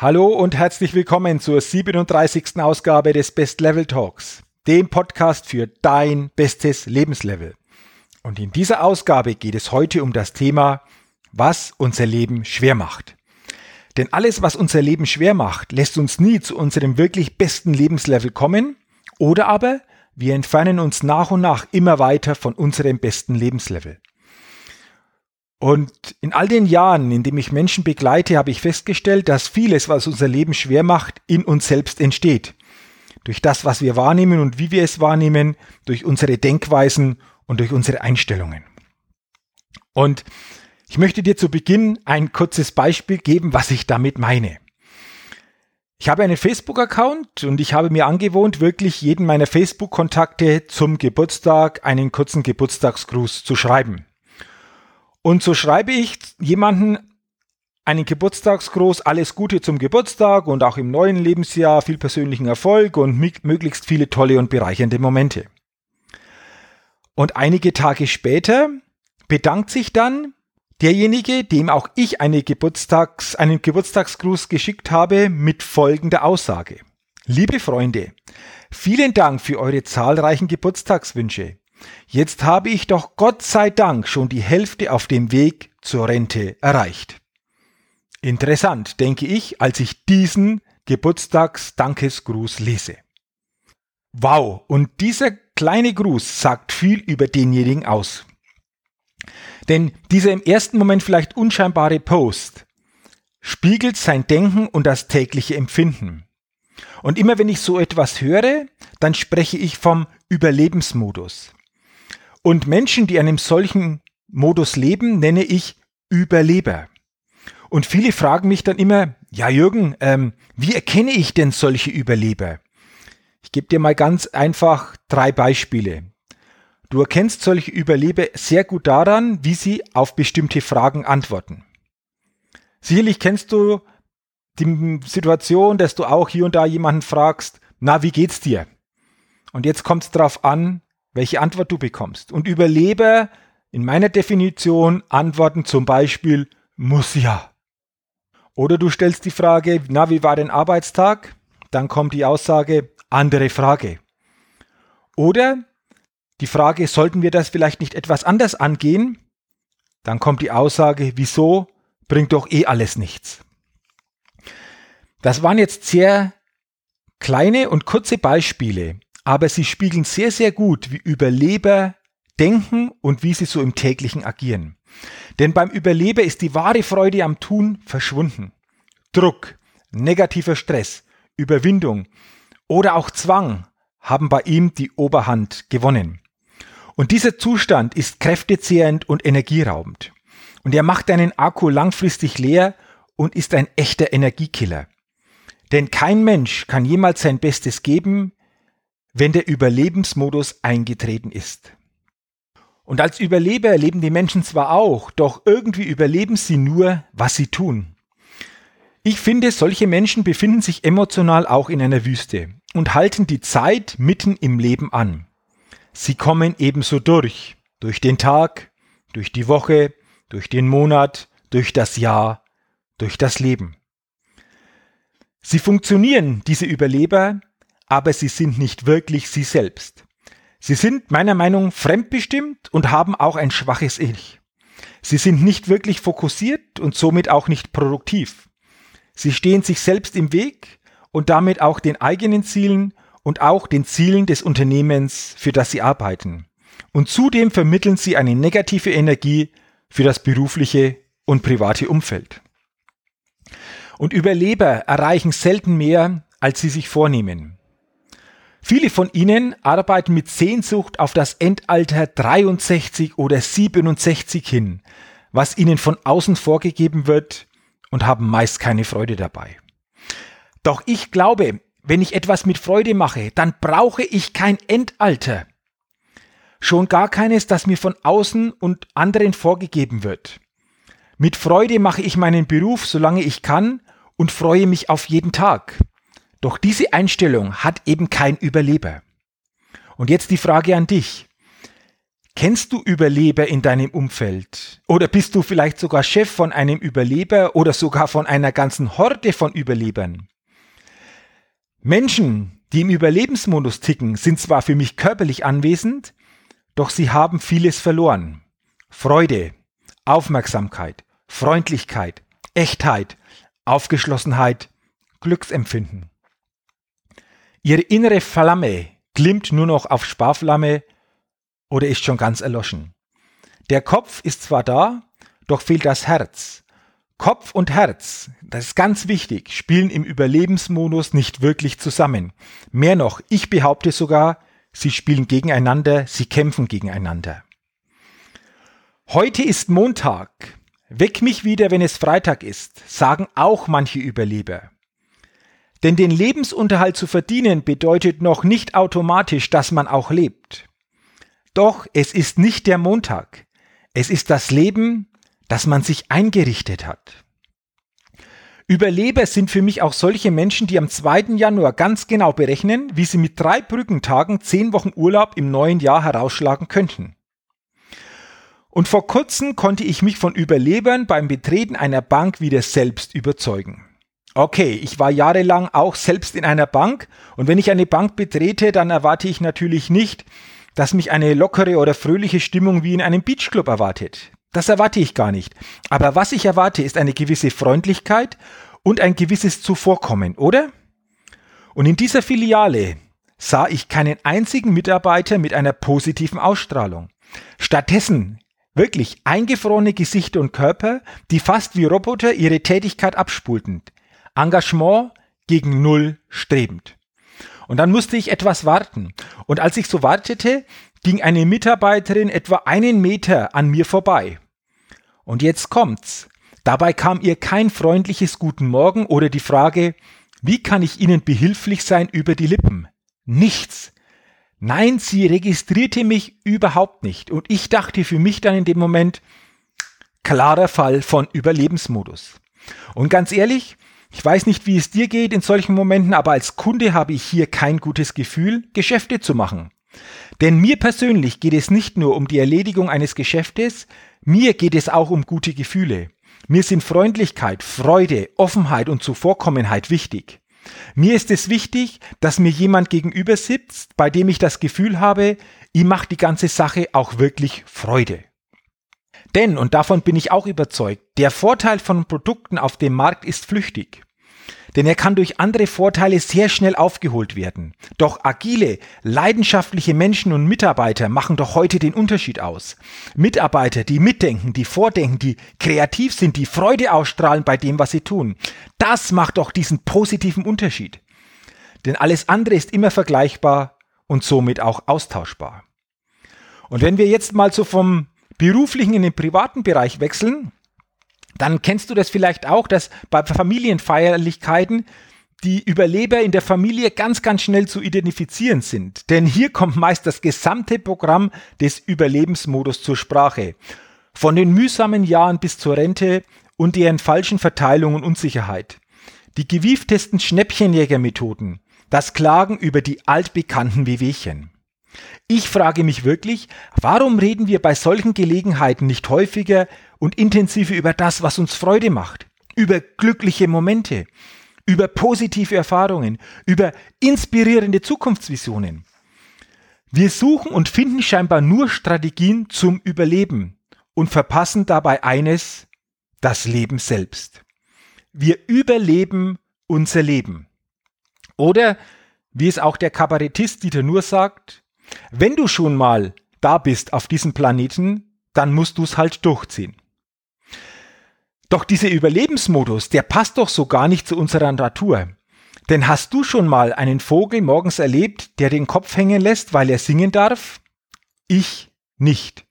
Hallo und herzlich willkommen zur 37. Ausgabe des Best Level Talks, dem Podcast für dein bestes Lebenslevel. Und in dieser Ausgabe geht es heute um das Thema, was unser Leben schwer macht. Denn alles, was unser Leben schwer macht, lässt uns nie zu unserem wirklich besten Lebenslevel kommen oder aber wir entfernen uns nach und nach immer weiter von unserem besten Lebenslevel. Und in all den Jahren, in denen ich Menschen begleite, habe ich festgestellt, dass vieles, was unser Leben schwer macht, in uns selbst entsteht. Durch das, was wir wahrnehmen und wie wir es wahrnehmen, durch unsere Denkweisen und durch unsere Einstellungen. Und ich möchte dir zu Beginn ein kurzes Beispiel geben, was ich damit meine. Ich habe einen Facebook-Account und ich habe mir angewohnt, wirklich jeden meiner Facebook-Kontakte zum Geburtstag einen kurzen Geburtstagsgruß zu schreiben. Und so schreibe ich jemanden einen Geburtstagsgruß, alles Gute zum Geburtstag und auch im neuen Lebensjahr viel persönlichen Erfolg und möglichst viele tolle und bereichernde Momente. Und einige Tage später bedankt sich dann derjenige, dem auch ich eine Geburtstags, einen Geburtstagsgruß geschickt habe, mit folgender Aussage. Liebe Freunde, vielen Dank für eure zahlreichen Geburtstagswünsche. Jetzt habe ich doch Gott sei Dank schon die Hälfte auf dem Weg zur Rente erreicht. Interessant, denke ich, als ich diesen Geburtstagsdankesgruß lese. Wow, und dieser kleine Gruß sagt viel über denjenigen aus. Denn dieser im ersten Moment vielleicht unscheinbare Post spiegelt sein Denken und das tägliche Empfinden. Und immer wenn ich so etwas höre, dann spreche ich vom Überlebensmodus. Und Menschen, die einem solchen Modus leben, nenne ich Überleber. Und viele fragen mich dann immer, ja Jürgen, ähm, wie erkenne ich denn solche Überleber? Ich gebe dir mal ganz einfach drei Beispiele. Du erkennst solche Überleber sehr gut daran, wie sie auf bestimmte Fragen antworten. Sicherlich kennst du die Situation, dass du auch hier und da jemanden fragst, na, wie geht's dir? Und jetzt kommt es darauf an, welche Antwort du bekommst. Und Überleber in meiner Definition antworten zum Beispiel muss ja. Oder du stellst die Frage, na, wie war dein Arbeitstag? Dann kommt die Aussage, andere Frage. Oder die Frage, sollten wir das vielleicht nicht etwas anders angehen? Dann kommt die Aussage, wieso? Bringt doch eh alles nichts. Das waren jetzt sehr kleine und kurze Beispiele, aber sie spiegeln sehr, sehr gut, wie Überleber denken und wie sie so im täglichen agieren. Denn beim Überleber ist die wahre Freude am Tun verschwunden. Druck, negativer Stress, Überwindung oder auch Zwang haben bei ihm die Oberhand gewonnen. Und dieser Zustand ist kräftezehrend und energieraubend. Und er macht deinen Akku langfristig leer und ist ein echter Energiekiller. Denn kein Mensch kann jemals sein Bestes geben, wenn der Überlebensmodus eingetreten ist. Und als Überleber erleben die Menschen zwar auch, doch irgendwie überleben sie nur, was sie tun. Ich finde, solche Menschen befinden sich emotional auch in einer Wüste und halten die Zeit mitten im Leben an. Sie kommen ebenso durch, durch den Tag, durch die Woche, durch den Monat, durch das Jahr, durch das Leben. Sie funktionieren, diese Überleber, aber sie sind nicht wirklich sie selbst. Sie sind meiner Meinung nach fremdbestimmt und haben auch ein schwaches Ich. Sie sind nicht wirklich fokussiert und somit auch nicht produktiv. Sie stehen sich selbst im Weg und damit auch den eigenen Zielen und auch den Zielen des Unternehmens, für das sie arbeiten. Und zudem vermitteln sie eine negative Energie für das berufliche und private Umfeld. Und Überleber erreichen selten mehr, als sie sich vornehmen. Viele von ihnen arbeiten mit Sehnsucht auf das Endalter 63 oder 67 hin, was ihnen von außen vorgegeben wird und haben meist keine Freude dabei. Doch ich glaube, wenn ich etwas mit Freude mache, dann brauche ich kein Endalter. Schon gar keines, das mir von außen und anderen vorgegeben wird. Mit Freude mache ich meinen Beruf, solange ich kann, und freue mich auf jeden Tag. Doch diese Einstellung hat eben kein Überleber. Und jetzt die Frage an dich. Kennst du Überleber in deinem Umfeld? Oder bist du vielleicht sogar Chef von einem Überleber oder sogar von einer ganzen Horde von Überlebern? Menschen, die im Überlebensmodus ticken, sind zwar für mich körperlich anwesend, doch sie haben vieles verloren. Freude, Aufmerksamkeit, Freundlichkeit, Echtheit, Aufgeschlossenheit, Glücksempfinden. Ihre innere Flamme glimmt nur noch auf Sparflamme oder ist schon ganz erloschen. Der Kopf ist zwar da, doch fehlt das Herz. Kopf und Herz, das ist ganz wichtig, spielen im Überlebensmodus nicht wirklich zusammen. Mehr noch, ich behaupte sogar, sie spielen gegeneinander, sie kämpfen gegeneinander. Heute ist Montag. Weck mich wieder, wenn es Freitag ist, sagen auch manche Überleber. Denn den Lebensunterhalt zu verdienen bedeutet noch nicht automatisch, dass man auch lebt. Doch es ist nicht der Montag. Es ist das Leben, das man sich eingerichtet hat. Überleber sind für mich auch solche Menschen, die am 2. Januar ganz genau berechnen, wie sie mit drei Brückentagen zehn Wochen Urlaub im neuen Jahr herausschlagen könnten. Und vor kurzem konnte ich mich von Überlebern beim Betreten einer Bank wieder selbst überzeugen. Okay, ich war jahrelang auch selbst in einer Bank und wenn ich eine Bank betrete, dann erwarte ich natürlich nicht, dass mich eine lockere oder fröhliche Stimmung wie in einem Beachclub erwartet. Das erwarte ich gar nicht. Aber was ich erwarte, ist eine gewisse Freundlichkeit und ein gewisses Zuvorkommen, oder? Und in dieser Filiale sah ich keinen einzigen Mitarbeiter mit einer positiven Ausstrahlung. Stattdessen wirklich eingefrorene Gesichter und Körper, die fast wie Roboter ihre Tätigkeit abspulten. Engagement gegen Null strebend. Und dann musste ich etwas warten. Und als ich so wartete, ging eine Mitarbeiterin etwa einen Meter an mir vorbei. Und jetzt kommt's. Dabei kam ihr kein freundliches Guten Morgen oder die Frage, wie kann ich Ihnen behilflich sein über die Lippen? Nichts. Nein, sie registrierte mich überhaupt nicht. Und ich dachte für mich dann in dem Moment, klarer Fall von Überlebensmodus. Und ganz ehrlich, ich weiß nicht, wie es dir geht in solchen Momenten, aber als Kunde habe ich hier kein gutes Gefühl, Geschäfte zu machen. Denn mir persönlich geht es nicht nur um die Erledigung eines Geschäftes, mir geht es auch um gute Gefühle. Mir sind Freundlichkeit, Freude, Offenheit und Zuvorkommenheit wichtig. Mir ist es wichtig, dass mir jemand gegenüber sitzt, bei dem ich das Gefühl habe, ihm macht die ganze Sache auch wirklich Freude. Denn, und davon bin ich auch überzeugt, der Vorteil von Produkten auf dem Markt ist flüchtig. Denn er kann durch andere Vorteile sehr schnell aufgeholt werden. Doch agile, leidenschaftliche Menschen und Mitarbeiter machen doch heute den Unterschied aus. Mitarbeiter, die mitdenken, die vordenken, die kreativ sind, die Freude ausstrahlen bei dem, was sie tun. Das macht doch diesen positiven Unterschied. Denn alles andere ist immer vergleichbar und somit auch austauschbar. Und wenn wir jetzt mal so vom beruflichen in den privaten Bereich wechseln, dann kennst du das vielleicht auch, dass bei Familienfeierlichkeiten die Überleber in der Familie ganz, ganz schnell zu identifizieren sind. Denn hier kommt meist das gesamte Programm des Überlebensmodus zur Sprache. Von den mühsamen Jahren bis zur Rente und deren falschen Verteilung und Unsicherheit. Die gewieftesten Schnäppchenjägermethoden. Das Klagen über die altbekannten Wehwehchen. Ich frage mich wirklich, warum reden wir bei solchen Gelegenheiten nicht häufiger und intensiver über das, was uns Freude macht, über glückliche Momente, über positive Erfahrungen, über inspirierende Zukunftsvisionen. Wir suchen und finden scheinbar nur Strategien zum Überleben und verpassen dabei eines, das Leben selbst. Wir überleben unser Leben. Oder, wie es auch der Kabarettist Dieter Nuhr sagt, wenn du schon mal da bist auf diesem Planeten, dann musst du es halt durchziehen. Doch dieser Überlebensmodus, der passt doch so gar nicht zu unserer Natur. Denn hast du schon mal einen Vogel morgens erlebt, der den Kopf hängen lässt, weil er singen darf? Ich nicht.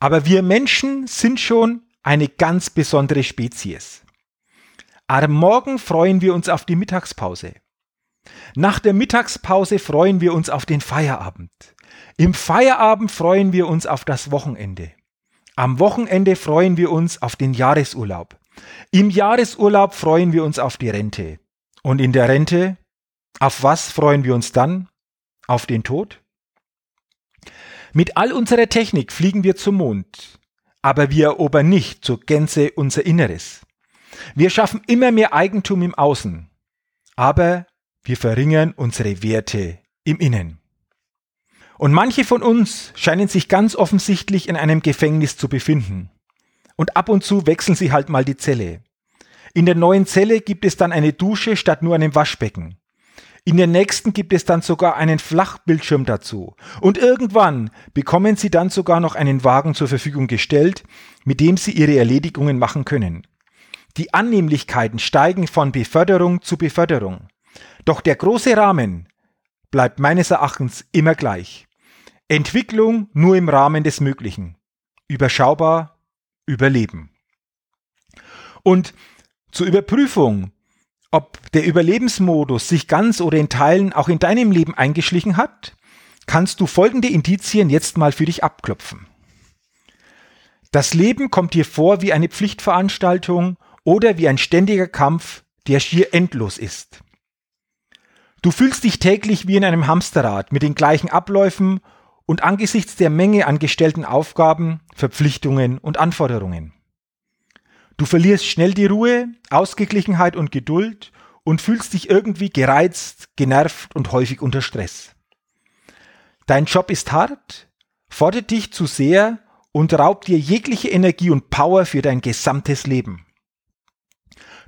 Aber wir Menschen sind schon eine ganz besondere Spezies. Am Morgen freuen wir uns auf die Mittagspause. Nach der Mittagspause freuen wir uns auf den Feierabend. Im Feierabend freuen wir uns auf das Wochenende. Am Wochenende freuen wir uns auf den Jahresurlaub. Im Jahresurlaub freuen wir uns auf die Rente. Und in der Rente, auf was freuen wir uns dann? Auf den Tod? Mit all unserer Technik fliegen wir zum Mond, aber wir erobern nicht zur Gänze unser Inneres. Wir schaffen immer mehr Eigentum im Außen, aber wir verringern unsere Werte im Innen. Und manche von uns scheinen sich ganz offensichtlich in einem Gefängnis zu befinden. Und ab und zu wechseln sie halt mal die Zelle. In der neuen Zelle gibt es dann eine Dusche statt nur einem Waschbecken. In der nächsten gibt es dann sogar einen Flachbildschirm dazu. Und irgendwann bekommen Sie dann sogar noch einen Wagen zur Verfügung gestellt, mit dem Sie Ihre Erledigungen machen können. Die Annehmlichkeiten steigen von Beförderung zu Beförderung. Doch der große Rahmen bleibt meines Erachtens immer gleich. Entwicklung nur im Rahmen des Möglichen. Überschaubar, überleben. Und zur Überprüfung ob der Überlebensmodus sich ganz oder in Teilen auch in deinem Leben eingeschlichen hat, kannst du folgende Indizien jetzt mal für dich abklopfen. Das Leben kommt dir vor wie eine Pflichtveranstaltung oder wie ein ständiger Kampf, der schier endlos ist. Du fühlst dich täglich wie in einem Hamsterrad mit den gleichen Abläufen und angesichts der Menge an gestellten Aufgaben, Verpflichtungen und Anforderungen. Du verlierst schnell die Ruhe, Ausgeglichenheit und Geduld und fühlst dich irgendwie gereizt, genervt und häufig unter Stress. Dein Job ist hart, fordert dich zu sehr und raubt dir jegliche Energie und Power für dein gesamtes Leben.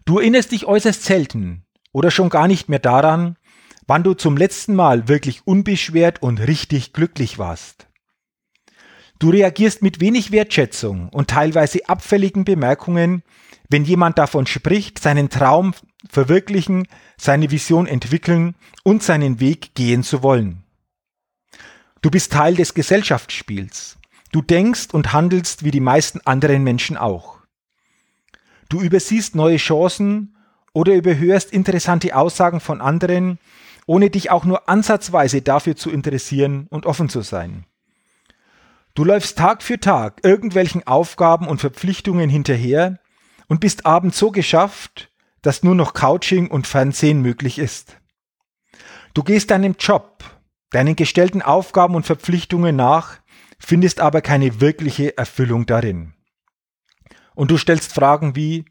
Du erinnerst dich äußerst selten oder schon gar nicht mehr daran, wann du zum letzten Mal wirklich unbeschwert und richtig glücklich warst. Du reagierst mit wenig Wertschätzung und teilweise abfälligen Bemerkungen, wenn jemand davon spricht, seinen Traum verwirklichen, seine Vision entwickeln und seinen Weg gehen zu wollen. Du bist Teil des Gesellschaftsspiels. Du denkst und handelst wie die meisten anderen Menschen auch. Du übersiehst neue Chancen oder überhörst interessante Aussagen von anderen, ohne dich auch nur ansatzweise dafür zu interessieren und offen zu sein. Du läufst Tag für Tag irgendwelchen Aufgaben und Verpflichtungen hinterher und bist abends so geschafft, dass nur noch Couching und Fernsehen möglich ist. Du gehst deinem Job, deinen gestellten Aufgaben und Verpflichtungen nach, findest aber keine wirkliche Erfüllung darin. Und du stellst Fragen wie,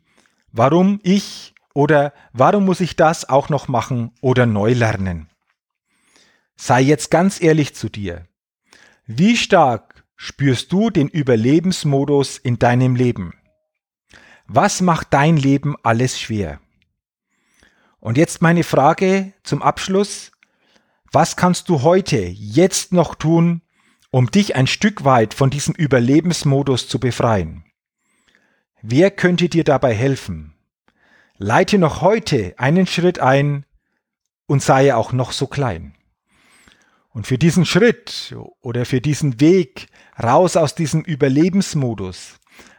warum ich oder warum muss ich das auch noch machen oder neu lernen? Sei jetzt ganz ehrlich zu dir. Wie stark spürst du den Überlebensmodus in deinem Leben? Was macht dein Leben alles schwer? Und jetzt meine Frage zum Abschluss. Was kannst du heute, jetzt noch tun, um dich ein Stück weit von diesem Überlebensmodus zu befreien? Wer könnte dir dabei helfen? Leite noch heute einen Schritt ein und sei auch noch so klein. Und für diesen Schritt oder für diesen Weg raus aus diesem Überlebensmodus,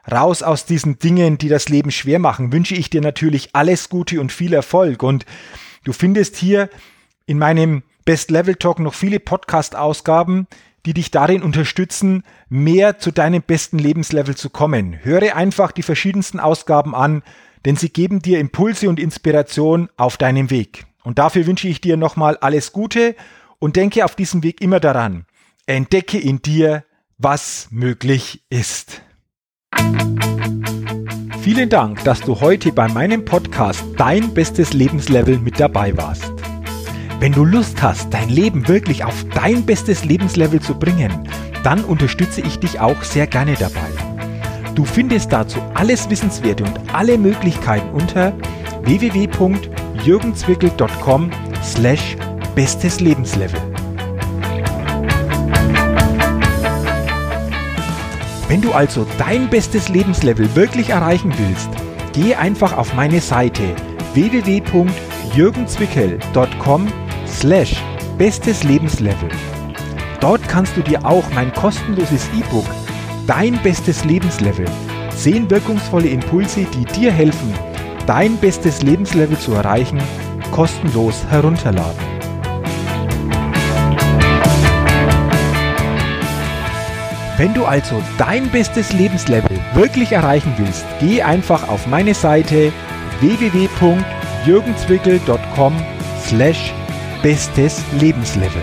raus aus diesen Dingen, die das Leben schwer machen, wünsche ich dir natürlich alles Gute und viel Erfolg. Und du findest hier in meinem Best Level Talk noch viele Podcast-Ausgaben, die dich darin unterstützen, mehr zu deinem besten Lebenslevel zu kommen. Höre einfach die verschiedensten Ausgaben an, denn sie geben dir Impulse und Inspiration auf deinem Weg. Und dafür wünsche ich dir nochmal alles Gute und denke auf diesem Weg immer daran, entdecke in dir, was möglich ist. Vielen Dank, dass du heute bei meinem Podcast Dein bestes Lebenslevel mit dabei warst. Wenn du Lust hast, dein Leben wirklich auf dein bestes Lebenslevel zu bringen, dann unterstütze ich dich auch sehr gerne dabei. Du findest dazu alles Wissenswerte und alle Möglichkeiten unter www.jürgenzwickel.com slash bestes Lebenslevel. Wenn du also dein bestes Lebenslevel wirklich erreichen willst, gehe einfach auf meine Seite www.jürgenzwickel.com slash bestes Lebenslevel. Dort kannst du dir auch mein kostenloses E-Book dein bestes Lebenslevel. Zehn wirkungsvolle Impulse, die dir helfen, dein bestes Lebenslevel zu erreichen, kostenlos herunterladen. Wenn du also dein bestes Lebenslevel wirklich erreichen willst, geh einfach auf meine Seite www.jürgenzwickel.com slash bestes Lebenslevel.